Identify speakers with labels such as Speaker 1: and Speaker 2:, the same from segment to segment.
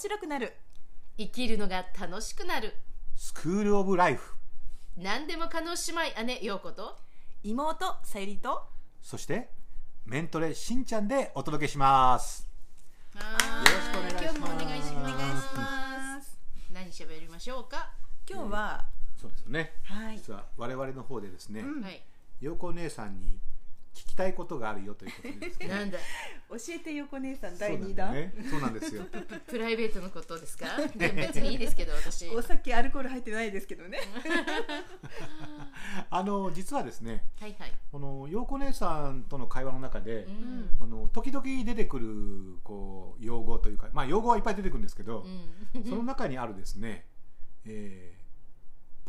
Speaker 1: 白くなる。
Speaker 2: 生きるのが楽しくなる。
Speaker 3: スクールオブライフ
Speaker 2: 何でも可能姉妹姉陽子と。
Speaker 1: 妹さゆりと。
Speaker 3: そしてメントレしんちゃんでお届けします。
Speaker 2: よ
Speaker 3: ろしくお願いします。
Speaker 2: 今日もお願いします。何喋りましょうか、
Speaker 1: 今日は、
Speaker 3: そうですよね。
Speaker 1: はい。
Speaker 3: 実は我々の方でですね、
Speaker 1: うん。
Speaker 2: はい。
Speaker 3: 陽子姉さんに聞きたいことがあるよということでですね
Speaker 2: なんだ。
Speaker 1: 教えて横姉さん第2
Speaker 3: なんだ
Speaker 1: 弾、
Speaker 3: ね。そうなんですよ。
Speaker 2: ププライベートのことですか？別にいいですけど私。
Speaker 1: お酒アルコール入ってないですけどね。
Speaker 3: あの実はですね
Speaker 2: はいはい、
Speaker 3: この陽子姉さんとの会話の中で、
Speaker 2: うん。
Speaker 3: あの時々出てくるこう用語というか、まあ、用語はいっぱい出てくるんですけど、
Speaker 2: うん、
Speaker 3: その中にあるですね、えー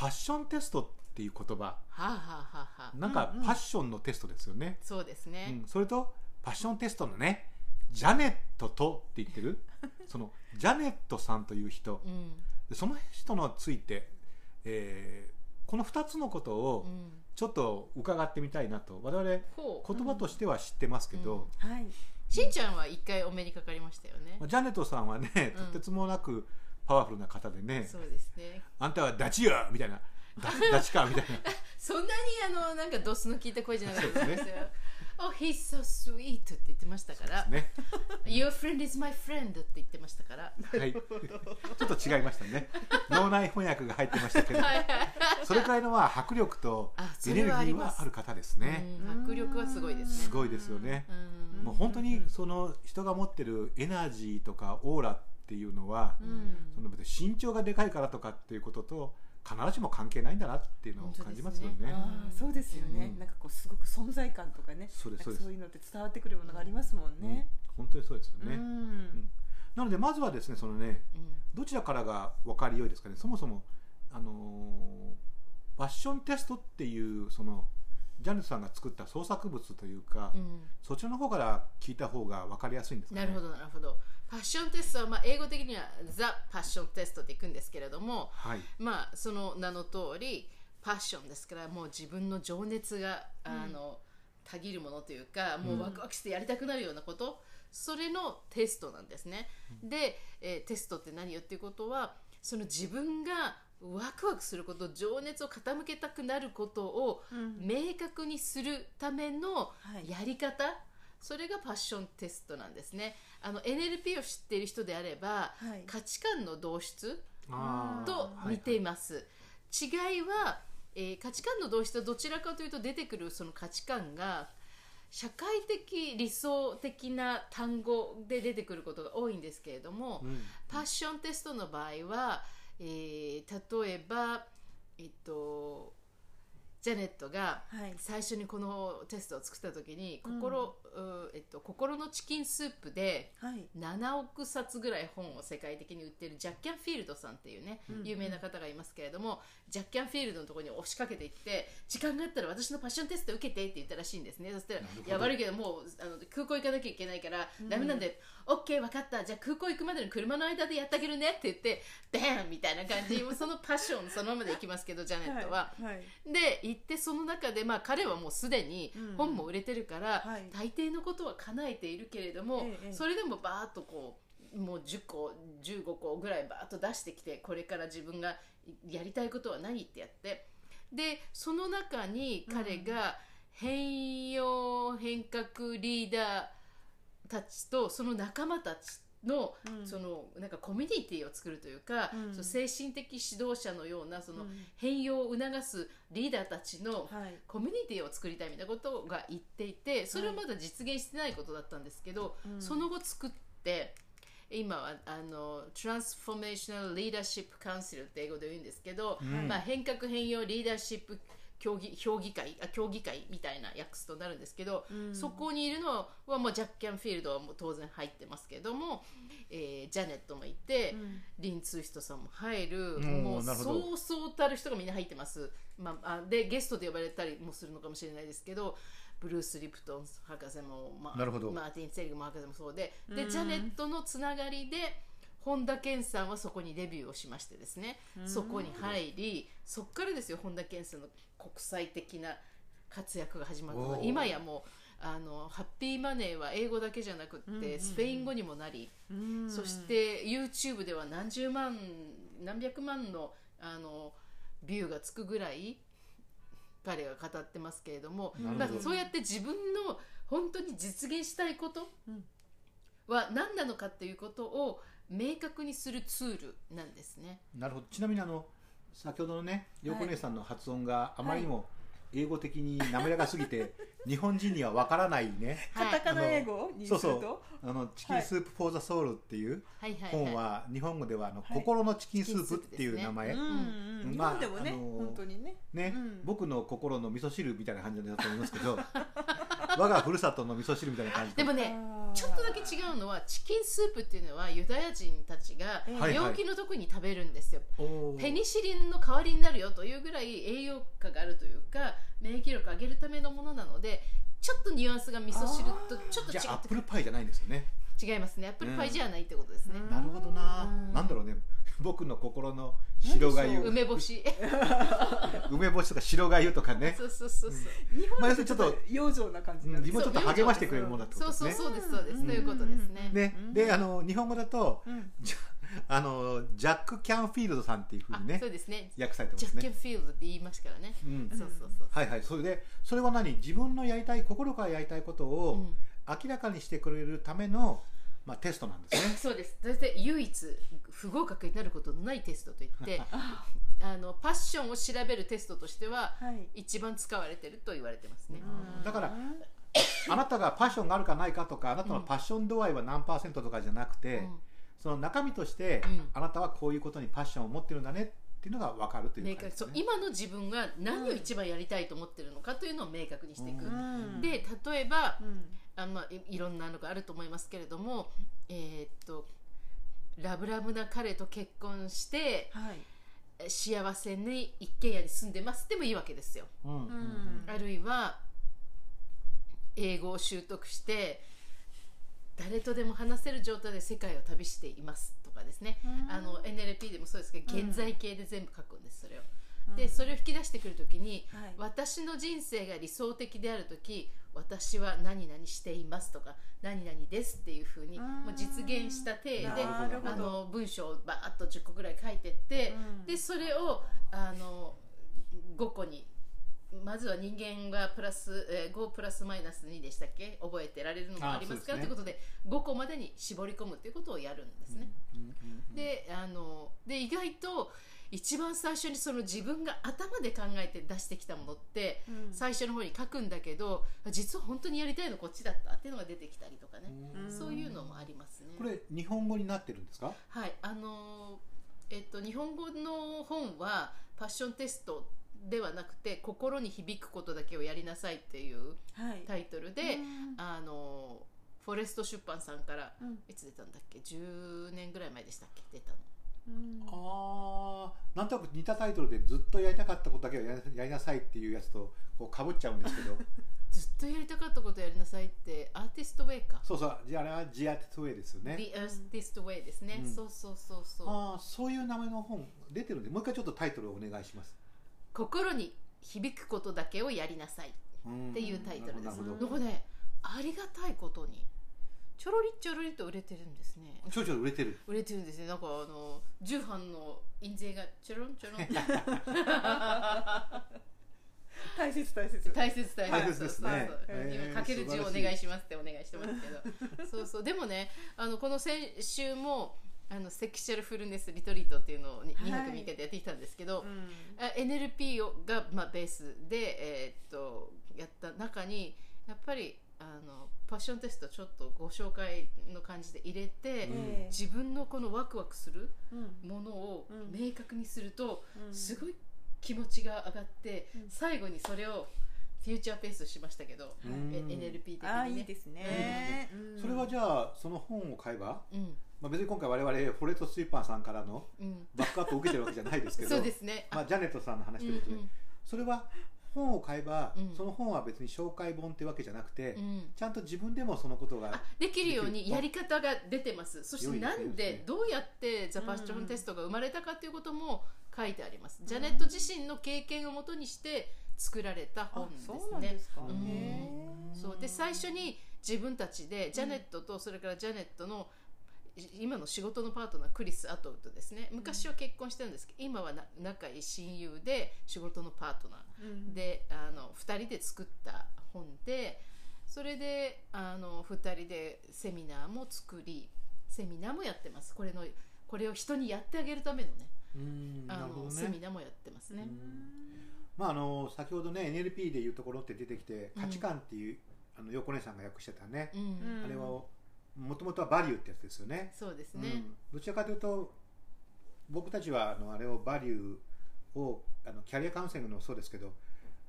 Speaker 3: パッションテストっていう言葉。
Speaker 2: はあ、はあはあはあ、
Speaker 3: なんか
Speaker 1: うんうん。
Speaker 3: パッションのテストですよね、
Speaker 2: そうです
Speaker 3: う
Speaker 2: ね、
Speaker 3: んそれとパッションテストのねジャネットとって言ってる？そのジャネットさんという人。
Speaker 2: うん。
Speaker 3: でその人のついて、えーこの2つのことを
Speaker 2: うん、
Speaker 3: ちょっと伺ってみたいなと。我々言葉としては知ってますけど、
Speaker 1: はい。
Speaker 2: しんちゃんは一回お目にかかりましたよね。
Speaker 3: まあ、ジャネットさんはね
Speaker 2: うん。
Speaker 3: とてつもなくパワフルな方でね、
Speaker 2: そうですね。
Speaker 3: あんたはダチよみたいなダダチかみたいな。
Speaker 2: そんなにあのなんかドスの効いた声じゃなかった
Speaker 3: です
Speaker 2: よ。Oh, he's so sweet って言ってましたから、
Speaker 3: ね。
Speaker 2: Your friend is my friend って言ってましたから。
Speaker 3: はい。ちょっと違いましたね。脳内翻訳が入ってましたけど。それくらいのまあ迫力とエネルギー
Speaker 2: れはあ
Speaker 3: る方ですね、
Speaker 2: うん迫力はすごいですね。
Speaker 3: すごいですよね、
Speaker 2: うん。
Speaker 3: もう本当にその人が持ってるエナジーとかオーラっていうのは、
Speaker 2: うん。
Speaker 3: その身長がでかいからとかっていうことと必ずしも関係ないんだなっていうのを感じますよね。
Speaker 2: ね
Speaker 1: そうですよね、
Speaker 3: うん。
Speaker 1: なんかこうすごく存在感とかね
Speaker 3: そうですそう
Speaker 1: いうのって伝わってくるものがありますもんね、
Speaker 3: うん。本当にそうですよね、
Speaker 1: うん。
Speaker 3: なのでまずはですねそのね
Speaker 2: うん。
Speaker 3: どちらからが分かりよいですかね。そもそもあのーファッションテストっていうそのジャンルさんが作った創作物というか、
Speaker 2: うん。
Speaker 3: そちらの方から聞いた方が分かりやすいんですかね。
Speaker 2: なるほどなるほど。パッションテストは、まあ、英語的には The パッションテストっていくんですけれども
Speaker 3: はい。
Speaker 2: まあその名の通りパッションですからもう自分の情熱が、あのたぎるものというかもうワクワクしてやりたくなるようなこと、それのテストなんですね、で、えーテストって何よっていうことはその自分がワクワクすること情熱を傾けたくなることを
Speaker 1: うん。
Speaker 2: 明確にするための
Speaker 1: はい。
Speaker 2: やり方、それがパッションテストなんですね。あの NLP を知っている人であれば、
Speaker 1: はい。
Speaker 2: 価値観の同質
Speaker 3: あー。
Speaker 2: と
Speaker 3: はい
Speaker 2: 似ています、違いは、えー価値観の同質はどちらかというと出てくるその価値観が社会的理想的な単語で出てくることが多いんですけれども、
Speaker 3: うん。
Speaker 2: パッションテストの場合は、えー例えば、えっと、ジャネットが
Speaker 1: はい。
Speaker 2: 最初にこのテストを作った時に心,、うえっと、心のチキンスープで
Speaker 1: はい。
Speaker 2: 7億冊ぐらい本を世界的に売ってるジャッキャンフィールドさんっていうね、有名な方がいますけれどもジャッキャンフィールドのところに押しかけていって時間があったら私のパッションテスト受けてって言ったらしいんですね。そしたら「いや悪いけどもうあの空港行かなきゃいけないから、ダメなんで OK 分かった。じゃあ空港行くまでの車の間でやってあげるね」って言って「バーン!」みたいな感じ。もうそのパッションそのままでいきますけどジャネットは。
Speaker 1: はいはい。
Speaker 2: で行ってその中で、まあ、彼はもうすでに
Speaker 1: うん。
Speaker 2: 本も売れてるから、
Speaker 1: はい。
Speaker 2: 大抵のことは叶えているけれども、
Speaker 1: ええ
Speaker 2: それでもバーッとこうもう10個15個ぐらいバーッと出してきてこれから自分がやりたいことは何ってやって。でその中に彼が変容変革リーダーたちとその仲間たちの,、
Speaker 1: うん。
Speaker 2: そのなんかコミュニティを作るというか、
Speaker 1: うん。
Speaker 2: その精神的指導者のようなその
Speaker 1: うん。
Speaker 2: 変容を促すリーダーたちの
Speaker 1: はい。
Speaker 2: コミュニティを作りたいみたいなことが言っていてそれはまだ実現してないことだったんですけど、
Speaker 1: うん。
Speaker 2: その後作って今はあの Transformational Leadership Council って英語で言うんですけど、
Speaker 3: うん
Speaker 2: まあ、変革変容リーダーシップ協議評議会あ協議会みたいな訳すとなるんですけど、
Speaker 1: うん。
Speaker 2: そこにいるのはもうジャック・キャンフィールドはもう当然入ってますけども、えージャネットもいて、
Speaker 1: うん。
Speaker 2: リン・ツーヒトさんも入る、
Speaker 3: ん
Speaker 2: もうそうそうたる人がみんな入ってます、まあ、あでゲストで呼ばれたりもするのかもしれないですけどブルース・リプトン博士も、まあ、
Speaker 3: なるほど。
Speaker 2: マーティン・セリグも博士もそうで
Speaker 1: うん。
Speaker 2: でジャネットのつながりで本田健さんはそこにデビューをしましてですねそこに入りそこからですよ本田健さんの国際的な活躍が始まった今やもうあのハッピーマネーは英語だけじゃなくって、スペイン語にもなり、
Speaker 1: うん。
Speaker 2: そして YouTube では何十万何百万のあのビューがつくぐらい彼が語ってますけれども、
Speaker 3: なるほど。
Speaker 2: だからそうやって自分の本当に実現したいこと
Speaker 1: うん。
Speaker 2: は何なのかっていうことを明確にするツールなんですね。
Speaker 3: なるほど。ちなみにあの先ほどのね陽子姉さんの発音があまりにも英語的に滑らかすぎて、日本人にはわからないね。
Speaker 1: カタカナ英語にする
Speaker 3: そう
Speaker 1: と
Speaker 3: あの「 Chicken Soup for the Soul」っていう
Speaker 2: はい。はい。
Speaker 3: 本
Speaker 2: はい。
Speaker 3: は日本語ではあの、
Speaker 1: はい。
Speaker 3: 心のチキンスープっていう名前、
Speaker 1: うんうん日
Speaker 3: まあ
Speaker 1: 本でもね
Speaker 3: あのー
Speaker 1: 本当にね。
Speaker 3: ね、
Speaker 1: うん。
Speaker 3: 僕の心の味噌汁みたいな感じだと思いますけど 我がふるさとの味噌汁みたいな感じ
Speaker 2: でもねちょっとだけ違うのはチキンスープっていうのはユダヤ人たちが病気の時に食べるんですよ。
Speaker 3: おー。
Speaker 2: ペニシリンの代わりになるよというぐらい栄養価があるというか免疫力を上げるためのものなのでちょっとニュアンスが味噌汁とちょっと違
Speaker 3: じゃあアッ
Speaker 2: って
Speaker 3: プルパイじゃないんですよね、
Speaker 2: 違いますね。アップルパイじゃないってことですね、
Speaker 1: うん。
Speaker 3: なるほどな、
Speaker 1: うん。
Speaker 3: なんだろうね僕の心の白がゆ
Speaker 2: 梅干し。
Speaker 3: 梅干しとか白がゆとかね。
Speaker 2: そうそうそうそう。
Speaker 1: 日本
Speaker 3: まあ要
Speaker 1: です
Speaker 3: るにちょっと
Speaker 1: 養生な感じ
Speaker 3: うん
Speaker 1: なんです
Speaker 3: 自分をちょっと励ましてくれるものだってこと
Speaker 2: そう
Speaker 3: ですね
Speaker 2: そうそうですそうです。ということですね。
Speaker 3: ね、であの日本語だと
Speaker 1: うん。
Speaker 3: じゃあのジャック・キャンフィールドさんっていうふう
Speaker 2: あ
Speaker 3: にね
Speaker 2: そうですね。
Speaker 3: 訳されてますね。
Speaker 2: ジャッケンフィールドって言いますからね、
Speaker 3: うん。
Speaker 2: そうそうそう。
Speaker 3: はいはい。それでそれは何？自分のやりたい心からやりたいことを
Speaker 2: うん。
Speaker 3: 明らかにしてくれるための、まあ、テストなんですね。
Speaker 2: そうです。大体唯一不合格になることのないテストといって あのパッションを調べるテストとしては
Speaker 1: はい。
Speaker 2: 一番使われてると言われてますね、
Speaker 1: うん。
Speaker 3: だからあなたがパッションがあるかないかとかあなたのパッション度合いは何パーセントとかじゃなくて、
Speaker 2: うん。
Speaker 3: その中身として、
Speaker 2: うん。
Speaker 3: あなたはこういうことにパッションを持ってるんだねっていうのが分かるという
Speaker 2: 明確。そう今の自分が何を一番やりたいと思ってるのかというのを明確にしていく、
Speaker 1: うん。
Speaker 2: で例えば
Speaker 1: うん。
Speaker 2: あの、まあ、いいろんなのがあると思いますけれどもえーっとラブラブな彼と結婚して
Speaker 1: はい。
Speaker 2: 幸せに一軒家に住んでます。でもいいわけですよ、
Speaker 3: うん。
Speaker 2: あるいは英語を習得して誰とでも話せる状態で世界を旅しています。とかですね、
Speaker 1: うん。
Speaker 2: あの NLP でもそうですけど
Speaker 1: うん。
Speaker 2: 現在形で全部書くんですそれを。
Speaker 1: うん。
Speaker 2: でそれを引き出してくるときに、
Speaker 1: はい。
Speaker 2: 私の人生が理想的であるとき私は何々していますとか何々ですっていうふうに
Speaker 1: うん。
Speaker 2: もう実現した体であの文章をバーッと10個ぐらい書いてって、
Speaker 1: うん。
Speaker 2: でそれをあの5個にまずは人間がプラス、えー5プラスマイナス2でしたっけ？覚えてられるのもありますか？ら
Speaker 3: あ
Speaker 2: ということで5個までに絞り込むということをやるんですね。であので意外と一番最初にその自分が頭で考えて出してきたものって、
Speaker 1: うん。
Speaker 2: 最初の方に書くんだけど実は本当にやりたいのこっちだったっていうのが出てきたりとかね、
Speaker 1: うん。
Speaker 2: そういうのもありますね。
Speaker 3: これ日本語になってるんですか？
Speaker 2: はい。あのえっと日本語の本はパッションテストではなくて心に響くことだけをやりなさいっていう
Speaker 1: はい。
Speaker 2: タイトルで、
Speaker 1: うん。
Speaker 2: あのフォレスト出版さんから
Speaker 1: うん。
Speaker 2: いつ出たんだっけ？10年ぐらい前でしたっけ？出たの。
Speaker 1: うん。
Speaker 3: ああなんとなく似たタイトルでずっとやりたかったことだけをやりやりなさいっていうやつとこうかぶっちゃうんですけど。
Speaker 2: ずっとやりたかったことやりなさいってアーティストウェイか？
Speaker 3: そうそうじゃああれはジアティスウェイですよね。
Speaker 2: The Artist Way ですね、
Speaker 3: うん。
Speaker 2: そうそうそうそう。
Speaker 3: ああそういう名前の本出てるんでもう一回ちょっとタイトルをお願いします
Speaker 2: 心に響くことだけをやりなさい。っ
Speaker 3: って
Speaker 2: いうタイトルです。なん
Speaker 3: なるほど。
Speaker 2: かねありがたいことにちょろりちょろりと売れてるんですね。
Speaker 3: ちょいちょい売れてる。
Speaker 2: 売れてるんですね。なんかあの重版の印税がちょろんちょろん
Speaker 1: 大切大切。
Speaker 2: 大切大切。
Speaker 3: 大切ですね。
Speaker 2: 今かける字をお願いしますってお願いしてますけど。そうそう。でもねあのこの先週もあのセクシャルフルネスリトリートっていうのを 2,
Speaker 1: はい。
Speaker 2: 泊3日でやってきたんですけど、
Speaker 1: うん。
Speaker 2: あ NLP をが、まあ、ベースで、えーっとやった中にやっぱりあのパッションテストちょっとご紹介の感じで入れて、
Speaker 3: うん。
Speaker 1: ええ
Speaker 2: 自分のこのワクワクする
Speaker 1: うん
Speaker 2: ものを
Speaker 1: うん。
Speaker 2: 明確にすると、
Speaker 1: うん。
Speaker 2: すごい気持ちが上がって、
Speaker 1: うん。
Speaker 2: 最後にそれをフューチャーペースしましたけど、
Speaker 3: うん。
Speaker 2: え NLP 的にね。
Speaker 1: ああいいですね。
Speaker 3: それはじゃあその本を買えば、
Speaker 2: うん。
Speaker 3: まあ、別に今回我々フォレストスイーパーさんからの
Speaker 2: うん、
Speaker 3: バックアップを受けてるわけじゃないですけど
Speaker 2: そうですね、
Speaker 3: まあ、ジャネットさんの話ということで、それは本を買えば、
Speaker 2: うん。
Speaker 3: その本は別に紹介本ってわけじゃなくて、
Speaker 2: うん。うん
Speaker 3: ちゃんと自分でもそのことが
Speaker 2: あできるようにやり方が出てます。そしてなんでどうやってザ・
Speaker 1: うん
Speaker 2: パッションテストが生まれたかということも書いてあります、ジャネット自身の経験をもとにして作られた
Speaker 1: あ
Speaker 2: 本ですね。そうで最初に自分たちでジャネットとそれからジャネットのい今の仕事のパートナークリス・アトウッドですね。昔は結婚してるんですけど今はな仲いい親友で仕事のパートナー。であの2人で作った本でそれであの2人でセミナーも作りセミナーもやってます。これのこれを人にやってあげるためのね。
Speaker 3: うん
Speaker 2: あの、
Speaker 3: なるほど
Speaker 2: セミ
Speaker 3: ね
Speaker 2: ナーもやってますね。
Speaker 3: まああの先ほどね NLP でいうところって出てきて
Speaker 2: うん。
Speaker 3: 価値観っていう、あの横根さんが訳してたね、
Speaker 2: うん。
Speaker 1: うん
Speaker 3: あれはもともとはバリューってやつですよね。
Speaker 2: そうですね。
Speaker 3: うん、どちらかというと僕たちはあのあれをバリューをあのキャリアカウンセリングもそうですけど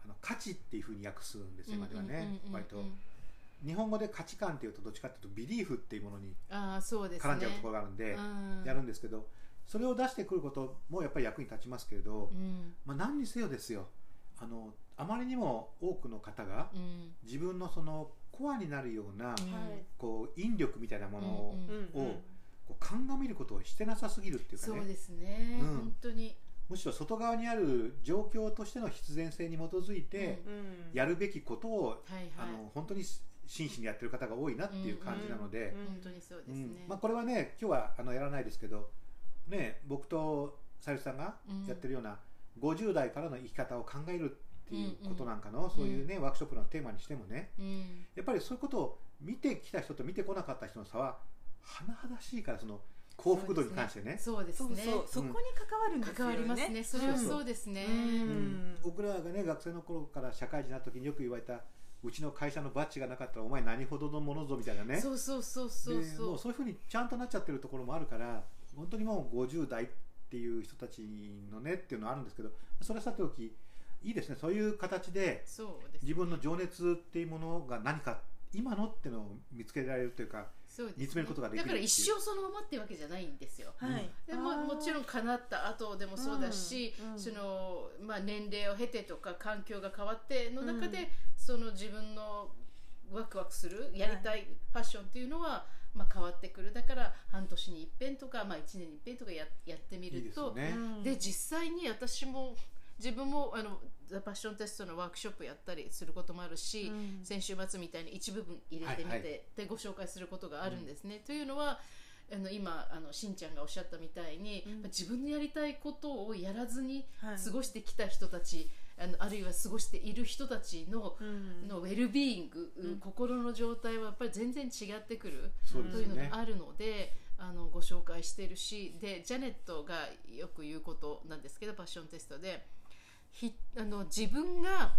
Speaker 3: あの価値っていうふうに訳すんですよ今ではね
Speaker 2: うんうんうんうん。
Speaker 3: 割と。日本語で価値観っていうとどっちかっていうとビリーフっていうものに。絡んじゃうところがあるんで
Speaker 2: うん。
Speaker 3: やるんですけどそれを出してくることもやっぱり役に立ちますけれど、
Speaker 2: うん。
Speaker 3: まあ、何にせよですよあのあまりにも多くの方が
Speaker 2: うん。
Speaker 3: 自分のそのコアになるような
Speaker 2: うん。
Speaker 3: こう引力みたいなものをこう鑑みることをしてなさすぎるっていうかね。
Speaker 2: そうですね。
Speaker 3: うん。
Speaker 2: 本当に。
Speaker 3: むしろ外側にある状況としての必然性に基づいて
Speaker 2: うん。
Speaker 3: やるべきことを、
Speaker 2: はいはい。
Speaker 3: あの本当に真摯にやってる方が多いなっていう感じなので、
Speaker 2: 本当にそうです
Speaker 3: うん。
Speaker 2: ね。
Speaker 3: まあ、これはね今日はあのやらないですけど、ね、僕とさゆりさんがやってるような50代からの生き方を考えるっていうことなんかの、そういうねワークショップのテーマにしてもね。
Speaker 2: うん。
Speaker 3: やっぱりそういうことを見てきた人と見てこなかった人の差は甚だしいからその幸福度に関してね。
Speaker 2: そうですね。
Speaker 1: そうそうそこに関わるんですよね。
Speaker 2: 関わりますね。それはそうですね。
Speaker 1: うん。
Speaker 3: 僕らがね学生の頃から社会人になった時によく言われたうちの会社のバッジがなかったらお前何ほどのものぞみたいなね。
Speaker 2: そうそうそうそう
Speaker 3: で
Speaker 2: そう。
Speaker 3: もうそういうふうにちゃんとなっちゃってるところもあるから本当にもう50代っていう人たちのねっていうのはあるんですけどそれはさておきいいですね。そういう形で
Speaker 2: そうです。
Speaker 3: 自分の情熱っていうものが何か今のっていうのを見つけられるというか
Speaker 2: そうですね。
Speaker 3: 見つめることができる
Speaker 2: だから一
Speaker 3: っていう
Speaker 2: 生そのままってわけじゃないんですよ。
Speaker 1: はい。
Speaker 2: でももちろん叶った後でもそうだし、
Speaker 1: うんうん
Speaker 2: そのまあ、年齢を経てとか環境が変わっての中で、
Speaker 1: うん。
Speaker 2: その自分のワクワクするやりたいパッションっていうのは、まあ、変わってくる。だから半年に一遍とか、まあ、1年に一遍とかややってみ
Speaker 3: いいです
Speaker 2: ると
Speaker 3: よね。
Speaker 2: で実際に私も自分もあのザ・パッションテストのワークショップやったりすることもあるし、
Speaker 1: うん。
Speaker 2: 先週末みたいに一部分入れてみて、
Speaker 3: はいはい。
Speaker 2: でご紹介することがあるんですね。というのはあの今あのしんちゃんがおっしゃったみたいに、
Speaker 1: うん。
Speaker 2: 自分のやりたいことをやらずに
Speaker 1: はい。
Speaker 2: 過ごしてきた人たち、あのあるいは過ごしている人たちの,、
Speaker 1: うん。
Speaker 2: のウェルビーイング、
Speaker 1: うん。
Speaker 2: 心の状態はやっぱり全然違ってくる。というの
Speaker 3: ね
Speaker 2: があるので、あのご紹介しているしでジャネットがよく言うことなんですけどパッションテストでひあの自分が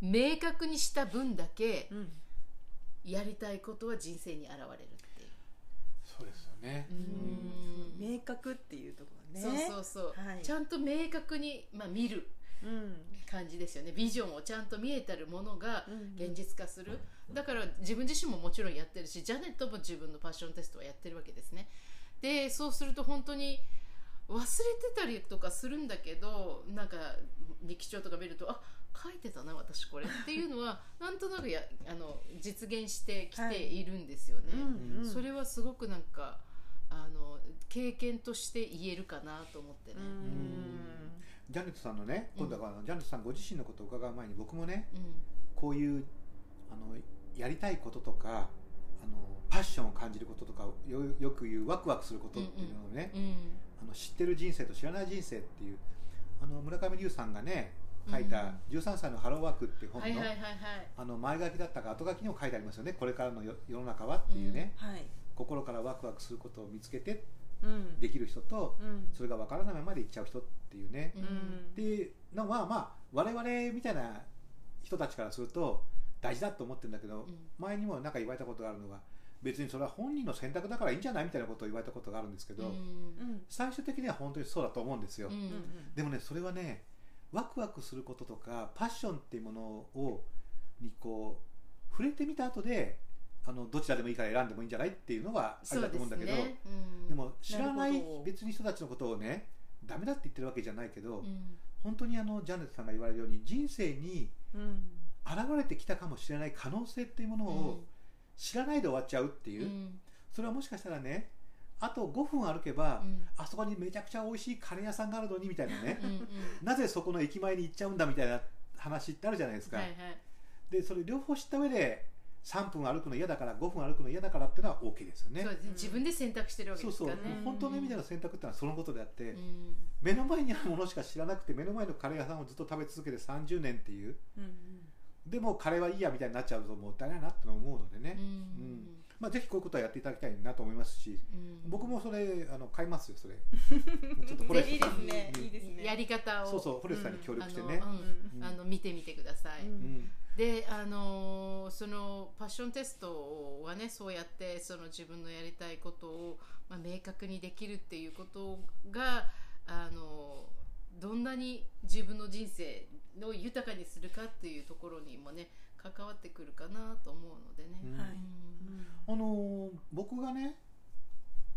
Speaker 2: 明確にした分だけ
Speaker 1: うん。
Speaker 2: やりたいことは人生に現れるっていう。
Speaker 3: そうですよね。
Speaker 2: うん。
Speaker 1: 明確っていうところね。
Speaker 2: そうそうそう、
Speaker 1: はい。
Speaker 2: ちゃんと明確に、まあ、見る。
Speaker 1: うん
Speaker 2: 感じですよね。ビジョンをちゃんと見えたるものが
Speaker 1: うん。
Speaker 2: 現実化する、だから自分自身ももちろんやってるしジャネットも自分のパッションテストはやってるわけですね。でそうすると本当に忘れてたりとかするんだけどなんか日記帳とか見るとあ書いてたな私これっていうのは なんとなくやあの実現してきているんですよね、
Speaker 1: うんうん。
Speaker 2: それはすごくなんかあの経験として言えるかなと思ってね、
Speaker 1: うん
Speaker 3: ジャネットさんのね
Speaker 2: うん。
Speaker 3: 今度はあのジャネットさんご自身のことを伺う前に僕もね
Speaker 2: うん。
Speaker 3: こういうあのやりたいこととかあのパッションを感じることとかよよく言うワクワクすることっていうのをね、
Speaker 2: うん
Speaker 3: あの知ってる人生と知らない人生っていうあの村上龍さんがね書いた「13歳のハローワーク」っていう本のあの前書きだったか後書きにも書いてありますよね。これからのよ世の中はっていうね、
Speaker 1: はい。
Speaker 3: 心からワクワクすることを見つけて
Speaker 1: うん
Speaker 3: できる人と
Speaker 1: うん。
Speaker 3: それが分からないままでいっちゃう人っていうね、
Speaker 2: う
Speaker 1: うん。
Speaker 3: っていうのはまあ我々みたいな人たちからすると大事だと思ってるんだけど、
Speaker 2: うん。
Speaker 3: 前にもなんか言われたことがあるのが別にそれは本人の選択だからいいんじゃないみたいなことを言われたことがあるんですけど、最終的には本当にそうだと思うんですよ、
Speaker 2: うん。
Speaker 3: でもねそれはねワクワクすることとかパッションっていうものをにこう触れてみた後であのどちらでもいいから選んでもいいんじゃない？っていうのはあれだと思うんだけど
Speaker 2: すね。うん。
Speaker 3: でも知らない別に人たちのことをねダメだって言ってるわけじゃないけど、
Speaker 2: うん。
Speaker 3: 本当にあのジャネットさんが言われるように人生に
Speaker 1: うん。
Speaker 3: 現れてきたかもしれない可能性っていうものを知らないで終わっちゃうっていう、
Speaker 2: うん。
Speaker 3: それはもしかしたらねあと5分歩けば、
Speaker 2: うん。
Speaker 3: あそこにめちゃくちゃ美味しいカレー屋さんがあるのにみたいなね。
Speaker 2: うんうん。
Speaker 3: なぜそこの駅前に行っちゃうんだみたいな話ってあるじゃないですか、
Speaker 2: はいはい。
Speaker 3: でそれ両方知った上で3分歩くの嫌だから5分歩くの嫌だからっていうのは OK ですよね。
Speaker 2: 自分で選択してるわけ
Speaker 3: そうそう。
Speaker 2: ですからね
Speaker 3: 本当の意味での選択ってのはそのことであって、
Speaker 2: うん。
Speaker 3: 目の前にあるものしか知らなくて目の前のカレー屋さんをずっと食べ続けて30年っていう。
Speaker 1: うん
Speaker 3: でもカレーはいいやみたいになっちゃうともったいないなって思うのでね、
Speaker 2: うん。
Speaker 3: まあ、ぜひこういうことはやっていただきたいなと思いますし
Speaker 2: うん。
Speaker 3: 僕もそれあの買いますよそれ。ちょっとフォレ
Speaker 1: いい
Speaker 3: ストさん
Speaker 1: ですね。
Speaker 3: に
Speaker 1: いいですね。
Speaker 2: やり方を。
Speaker 3: そうそうフォレストさんに協力してね、
Speaker 2: あの,、見てみてください、
Speaker 1: うん。
Speaker 3: うん
Speaker 2: であのーそのパッションテストはねそうやってその自分のやりたいことを、まあ、明確にできるっていうことがあのーどんなに自分の人生を豊かにするかっていうところにもね関わってくるかなと思うのでね。
Speaker 3: うん
Speaker 1: はい
Speaker 2: うん
Speaker 3: あのー僕がね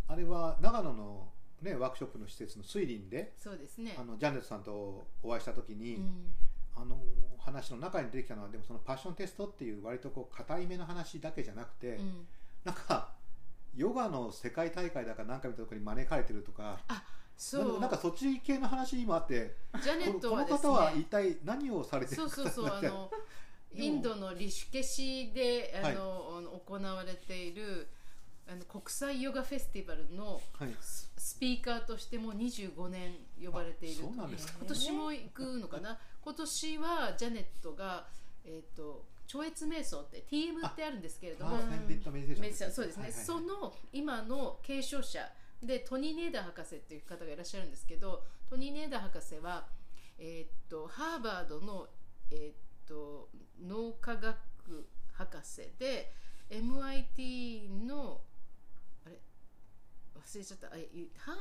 Speaker 3: あれは長野の、ね、ワークショップの施設の水林で
Speaker 2: そうですね。
Speaker 3: あのジャネットさんとお会いした時に、
Speaker 2: うん
Speaker 3: あの話の中に出てきたのはでもそのパッションテストっていう割とこう硬いめの話だけじゃなくて、
Speaker 2: うん。
Speaker 3: なんかヨガの世界大会だかなんか見たところに招かれてるとか。
Speaker 2: そう。
Speaker 3: なんかそっち系の話もあって
Speaker 2: ジャネッ
Speaker 3: このこの
Speaker 2: トはです
Speaker 3: 方は一
Speaker 2: ね
Speaker 3: 体何をされてる
Speaker 2: そうそうそうあのインドのリシュケシであ
Speaker 3: はい。
Speaker 2: の、あの行われているあの国際ヨガフェスティバルの
Speaker 3: はい。
Speaker 2: ススピーカーとしても25年呼ばれている
Speaker 3: あそうなんですか。
Speaker 2: 今年も行くのかな？今年はジャネットが、えー、と超越瞑想って TM ってあるんですけれどもそうですね、
Speaker 3: はいはいはい。
Speaker 2: その今の継承者でトニー・ネーダー博士っていう方がいらっしゃるんですけどトニー・ネーダー博士は、えーっとハーバードの、えーっと脳科学博士で MIT の忘れちゃった。ハ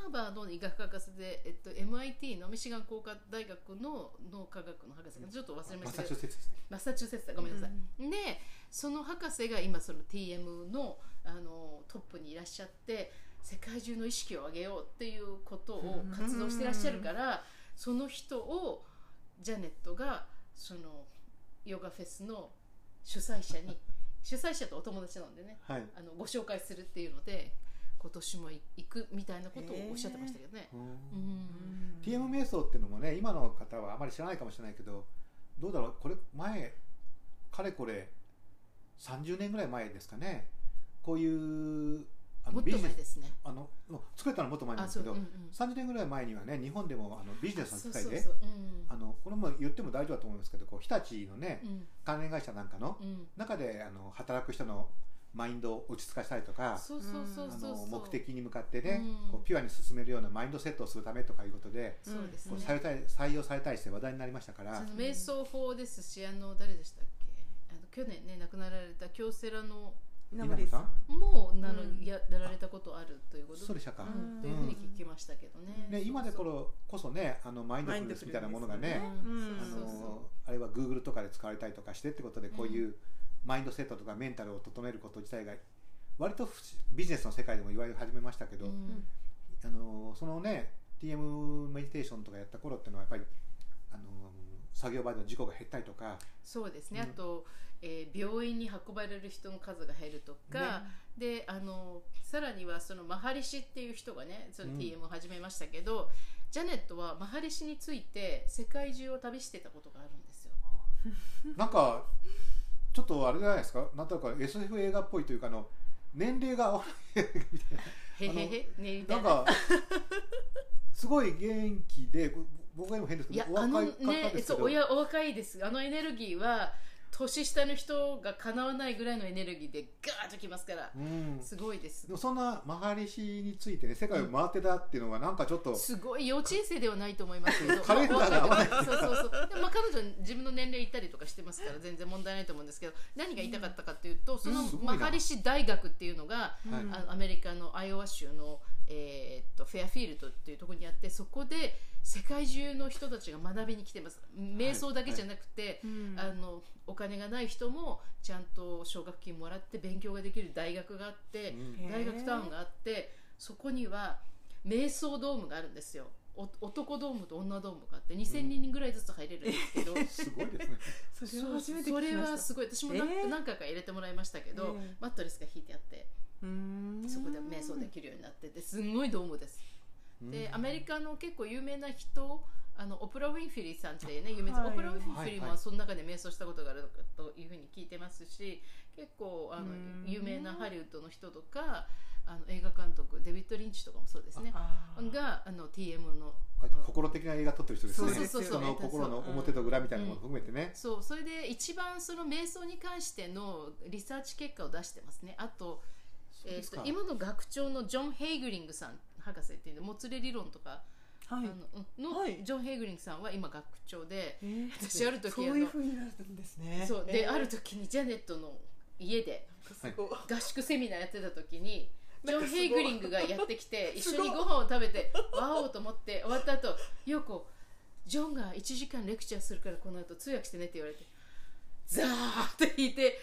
Speaker 2: ーバードの医学博士で、えっと、MIT のミシガン工科大学の脳科学の博士がちょっと忘れましたけど。
Speaker 3: チューセッツですね。
Speaker 2: マサチューセッツだごめんなさい、でその博士が今その TM のあのトップにいらっしゃって世界中の意識を上げようっていうことを活動してらっしゃるから、その人をジャネットがそのヨガフェスの主催者に主催者とお友達なんでね。
Speaker 3: はい。
Speaker 2: あのご紹介するっていうので今年も行くみたいなことをおっしゃってましたけどね。
Speaker 3: TM 瞑想っていうのもね今の方はあまり知らないかもしれないけどどうだろう？これ前かれこれ30年ぐらい前ですかね。こういうあ
Speaker 2: もっと
Speaker 3: ビジネス
Speaker 2: ね。
Speaker 3: あのもう作れたのもっと前なん
Speaker 2: あ、
Speaker 3: ですけど、
Speaker 2: そう、うんうん
Speaker 3: 30年ぐらい前にはね日本でもあのビジネスの世界でこれも言っても大丈夫だと思いますけどこう日立のね
Speaker 2: うん。
Speaker 3: 関連会社なんかの
Speaker 2: うん。
Speaker 3: 中であの働く人のマインドを落ち着かせたりとか目的に向かってね、
Speaker 2: うん。
Speaker 3: こうピュアに進めるようなマインドセットをするためとかいうことで、
Speaker 2: そうですね。
Speaker 3: こう採用され採用されたりして話題になりましたから、
Speaker 2: 瞑想法ですしあの誰でしたっけ？あの去年ね亡くなられた京セラの
Speaker 1: 稲森さん？
Speaker 2: もあの、
Speaker 1: うん。
Speaker 2: ややられたことあるということ
Speaker 3: そうでしたか、
Speaker 2: うん、というふうに聞きましたけどね。
Speaker 3: ね、今でこそねあのマインドフルネスみたいなものがね
Speaker 2: うん
Speaker 3: あ
Speaker 2: そうそう。
Speaker 3: のあれは Google とかで使われたりとかしてってことでこういうマインドセットとかメンタルを整えること自体が割とふビジネスの世界でも言われ始めましたけど、
Speaker 2: うん。
Speaker 3: あのそのね TM メディテーションとかやった頃っていうのはやっぱりあの作業場での事故が減ったりとか
Speaker 2: そうですね、
Speaker 3: うん。
Speaker 2: あと、えー病院に運ばれる人の数が減るとか、であのさらにはそのマハリシっていう人がねその
Speaker 3: うん。
Speaker 2: TM を始めましたけど、ジャネットはマハリシについて世界中を旅してたことがあるんですよ。
Speaker 3: なんかちょっとあれじゃないですか？なんとなく SF 映画っぽいというかあの年齢が合わないみたいな。
Speaker 2: へへへな。
Speaker 3: んかすごい元気でこ僕が今変です
Speaker 2: い
Speaker 3: けどお若い方
Speaker 2: ね
Speaker 3: ですけど。
Speaker 2: そうおやお若いです。あのエネルギーは年下の人がかなわないぐらいのエネルギーでガーッときますから
Speaker 3: うん。
Speaker 2: すごいです。
Speaker 3: でもそんなマハリシについてね世界を回ってたっていうのはなんかちょっと、
Speaker 2: すごい幼稚園生ではないと思いますけど。
Speaker 3: カレンダーが合わない。
Speaker 2: まあそうそうそうでもまあ彼女自分の年齢言ったりとかしてますから全然問題ないと思うんですけど何が言いたかったかっていうとその
Speaker 3: すごいな
Speaker 2: マハリシ大学っていうのが
Speaker 3: はい
Speaker 2: あのアメリカのアイオワ州の、えーっとフェアフィールドっていうところにあってそこで世界中の人たちが学びに来てます。瞑想だけじゃなくて、あのお金がない人もちゃんと奨学金もらって勉強ができる大学があって、
Speaker 3: うん。
Speaker 2: 大学タウンがあってそこには瞑想ドームがあるんですよ。お男ドームと女ドームがあって2000人ぐらいずつ入れるんですけど、
Speaker 3: すごいですね。
Speaker 1: それは初めて
Speaker 2: それ
Speaker 1: 聞きました。
Speaker 2: はすごい。私も何,、
Speaker 1: えー。
Speaker 2: 何回か入れてもらいましたけど、
Speaker 1: ええ
Speaker 2: マットレスが引いてあって
Speaker 1: うーん。
Speaker 2: そこで瞑想できるようになっててすんごいドームですでアメリカの結構有名な人あのオプラ・ウィンフィリーさんっていうね有名な、
Speaker 1: はい。
Speaker 2: オプラ・ウィンフィリーもその中で瞑想したことがあるというふうに聞いてますし結構あの
Speaker 1: うん。
Speaker 2: 有名なハリウッドの人とかあの映画監督デビッド・リンチとかもそうですね。があの TM の
Speaker 3: 心的な映画撮ってる人ですね。
Speaker 2: そうそうそうそう。
Speaker 3: 人の心の表と裏みたいなものを含めてね、
Speaker 2: そう。それで一番その瞑想に関してのリサーチ結果を出してますね。あと,、えー、と今の学長のジョン・ヘイグリングさん博士っていうのもつれ理論とか、
Speaker 1: はい。
Speaker 2: あのうんの、
Speaker 1: はい。
Speaker 2: ジョン・ヘイグリングさんは今学長で
Speaker 1: えー。
Speaker 2: 私ある時
Speaker 1: そういう風になるんですね。
Speaker 2: そうで、
Speaker 1: えー。
Speaker 2: ある時にジャネットの家で合宿セミナーやってた時にジョン・ヘイグリングがやってきて 一緒にご飯を食べてわおと思って終わった後ヨコジョンが1時間レクチャーするからこの後通訳してねって言われてザーって弾いて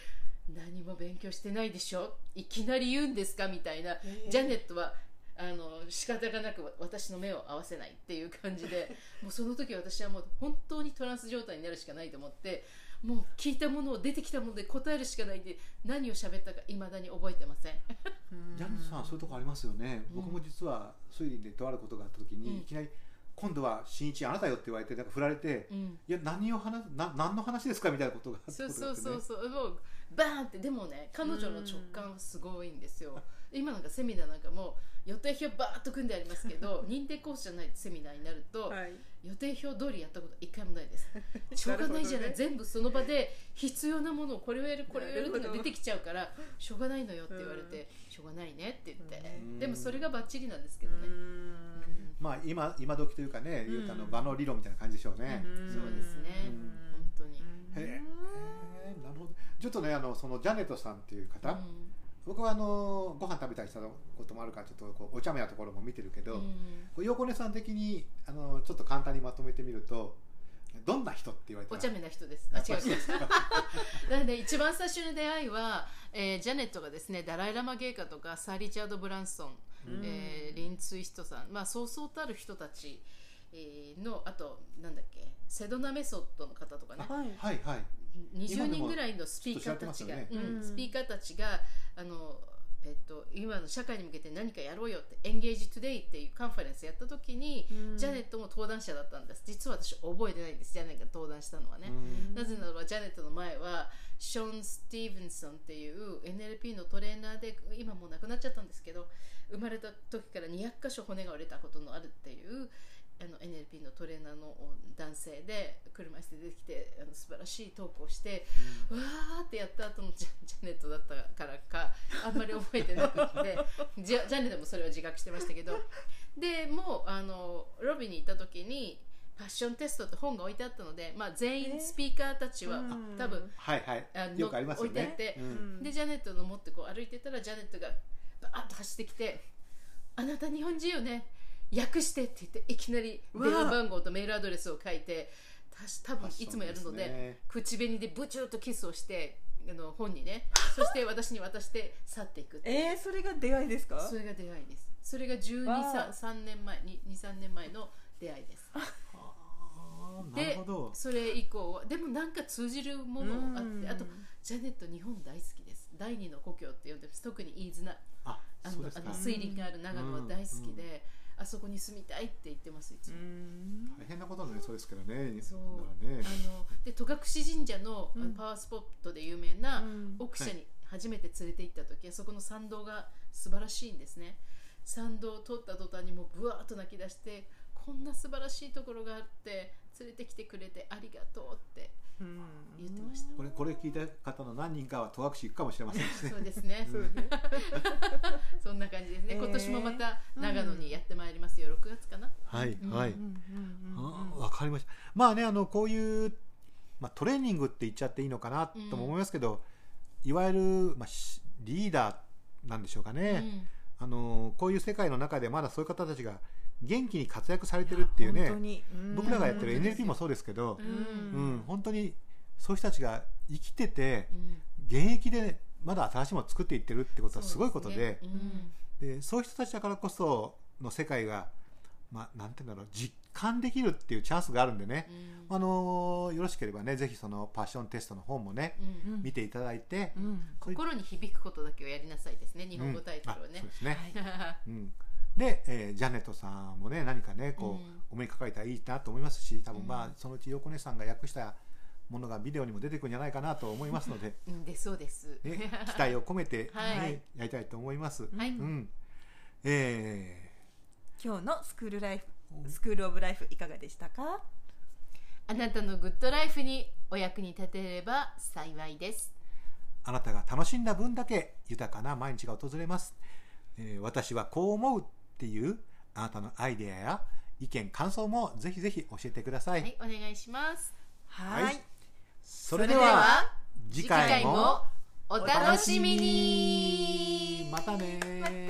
Speaker 2: 何も勉強してないでしょ？いきなり言うんですか？みたいな、
Speaker 1: ー。
Speaker 2: ジャネットはあの仕方がなく私の目を合わせないっていう感じで もうその時私はもう本当にトランス状態になるしかないと思ってもう聞いたものを出てきたもので答えるしかないで何を喋ったかいまだに覚えてません。
Speaker 3: ジャンプさんそういうとこありますよね、
Speaker 2: うん。
Speaker 3: 僕も実は推理でとあることがあった時に、
Speaker 2: うん。
Speaker 3: いきなり今度は新一あなたよって言われてなんか振られて、
Speaker 2: うん
Speaker 3: いや何を話すな何の話ですか？みたいなことがあった
Speaker 2: そうそうそうそう。もうバーンってでもね彼女の直感はすごいんですよ今なんかセミナーなんかも予定表バーッと組んでありますけど 認定コースじゃないセミナーになると、
Speaker 1: はい。
Speaker 2: 予定表通りやったこと一回もないです。しょうがないじゃない、
Speaker 1: ね。
Speaker 2: 全部その場で必要なものをこれをやるこれをやるってのが出てきちゃうからしょうがないのよって言われて、しょうがないねって言って、
Speaker 3: うん。
Speaker 2: でもそれがバッチリなんですけどね、
Speaker 3: まあ今今時というかね、
Speaker 1: うん。
Speaker 3: 言うとあの場の理論みたいな感じでしょうね、
Speaker 2: うんそうですね。
Speaker 3: うん。
Speaker 2: 本当に、
Speaker 3: へえなるほど。ちょっとねあのそのジャネットさんっていう方、
Speaker 2: うん
Speaker 3: 僕はあのご飯食べたりしたこともあるからちょっとこうお茶目なところも見てるけど、
Speaker 2: うん
Speaker 3: 横根さん的にあのちょっと簡単にまとめてみるとどんな人って言われたら
Speaker 2: お茶目な人です。あ、違う違う。なので一番最初の出会いは、えージャネットがですね、ダライラマ芸家とかサー・リチャード・ブランソン、
Speaker 1: うん
Speaker 2: えーリン・ツイストさん、まあそうそうたる人たち、えーのあとなんだっけ、セドナメソッドの方とかね。
Speaker 1: はい
Speaker 3: はいはい
Speaker 2: 20人ぐらいのスピーカーたちが、
Speaker 3: ね。
Speaker 2: うん
Speaker 1: うん。
Speaker 2: スピーカーたちがあの、えっと、今の社会に向けて何かやろうよって Engage Today っていうカンファレンスやった時に、
Speaker 1: うん。
Speaker 2: ジャネットも登壇者だったんです。実は私覚えてないんです。ジャネットが登壇したのはね、
Speaker 3: うん。
Speaker 2: なぜならばジャネットの前はショーン・スティーブンソンっていう NLP のトレーナーで今もう亡くなっちゃったんですけど生まれた時から200箇所骨が折れたことのあるっていうあの NLP のトレーナーの男性で車椅子で出てきてあの素晴らしいトークをして、わーってやった後のジャジャネットだったからかあんまり覚えてなくて。ジャジャネットもそれは自覚してましたけど。でもうあのロビーに行った時にパッションテストって本が置いてあったので、まあ、全員スピーカーたちは、
Speaker 1: うん。
Speaker 2: あ多分
Speaker 3: はいはい。
Speaker 2: あの
Speaker 3: よくありますよね。
Speaker 2: 置いてあって。
Speaker 3: うん。
Speaker 2: でジャネットの持ってこう歩いてたらジャネットがバーッと走ってきて「あなた日本人よね訳して」って言っていきなり電話番号とメールアドレスを書いてたし多分いつもやるので
Speaker 3: ね
Speaker 2: 口紅でブチューとキスをしてあの本にね。そして私に渡して去っていくって
Speaker 1: えー、それが出会いですか？
Speaker 2: それが出会いです。それが1 2
Speaker 1: わあ。
Speaker 2: 3年前23年前の出会いです。でそれ以降はでもなんか通じるものあって
Speaker 1: うん。
Speaker 2: あとジャネット日本大好きです。第二の故郷って呼んでます。特に飯綱。
Speaker 3: あ
Speaker 2: あのあの水林がある長野は大好きで、あそこに住みたいって言ってますいつ
Speaker 1: う
Speaker 2: も、
Speaker 1: ん。
Speaker 3: 大変なことになりそうですけどね。
Speaker 2: そう。
Speaker 3: ね。
Speaker 2: あので戸隠神社の,、パワースポットで有名な
Speaker 1: うん。
Speaker 2: 奥社に初めて連れて行った時、あそこの参道が素晴らしいんですね。参道を通った途端にもうブワーッと泣き出してこんな素晴らしいところがあって連れてきてくれてありがとうって
Speaker 1: うん。
Speaker 2: 言ってました。
Speaker 3: これこれ聞いた方の何人かは戸隠行くかもしれませんしね。
Speaker 2: そうですね。
Speaker 1: そうね。
Speaker 2: そんな感じですね、
Speaker 1: えー。
Speaker 2: 今年もまた長野にやってまいりますよ。6月かな。
Speaker 3: はい
Speaker 2: うん。
Speaker 3: はい。わかりました。まあねあのこういう、まあ、トレーニングって言っちゃっていいのかなとも思いますけど、いわゆる、まあ、しリーダーなんでしょうかね、あのこういう世界の中でまだそういう方たちが元気に活躍されてるっていうね僕らがやってる
Speaker 2: うん
Speaker 3: NLP もそうですけど
Speaker 2: う、ん。
Speaker 3: うん本当にそういう人たちが生きてて
Speaker 2: うん。
Speaker 3: 現役でまだ新しいものを作っていってるってことはすごいことででそういう人たちだからこその世界が、まあ、なんていうんだろう実感できるっていうチャンスがあるんでね、
Speaker 2: うん。
Speaker 3: あのよろしければねぜひそのパッションテストの本もね見ていただいて、
Speaker 2: 心に響くことだけをやりなさいですね日本語タイトルはね。
Speaker 3: そう、ですね、
Speaker 2: はい。
Speaker 3: うん、で、えージャネットさんもね何かねこう、
Speaker 2: うん。
Speaker 3: お目にかかれたらいいなと思いますし多分まあ、
Speaker 2: うん
Speaker 3: そのうち横根さんが訳したものがビデオにも出てくるんじゃないかなと思いますので、
Speaker 2: うん。でそうです。
Speaker 3: ね、期待を込めて、ね
Speaker 2: はい。
Speaker 3: やりたいと思います。
Speaker 2: はい、
Speaker 3: うん。え
Speaker 1: 今日のスクールライフスクールオブライフいかがでしたか？
Speaker 2: あなたのグッドライフにお役に立てれば幸いです。
Speaker 3: ーあなたが楽しんだ分だけ豊かな毎日が訪れます、えー私はこう思うっていうあなたのアイデアや意見感想もぜひぜひ教えてください、
Speaker 2: はい、お願いします。
Speaker 1: はい
Speaker 3: はいそれ
Speaker 2: では
Speaker 3: 次回も
Speaker 2: お楽しみに。
Speaker 3: またね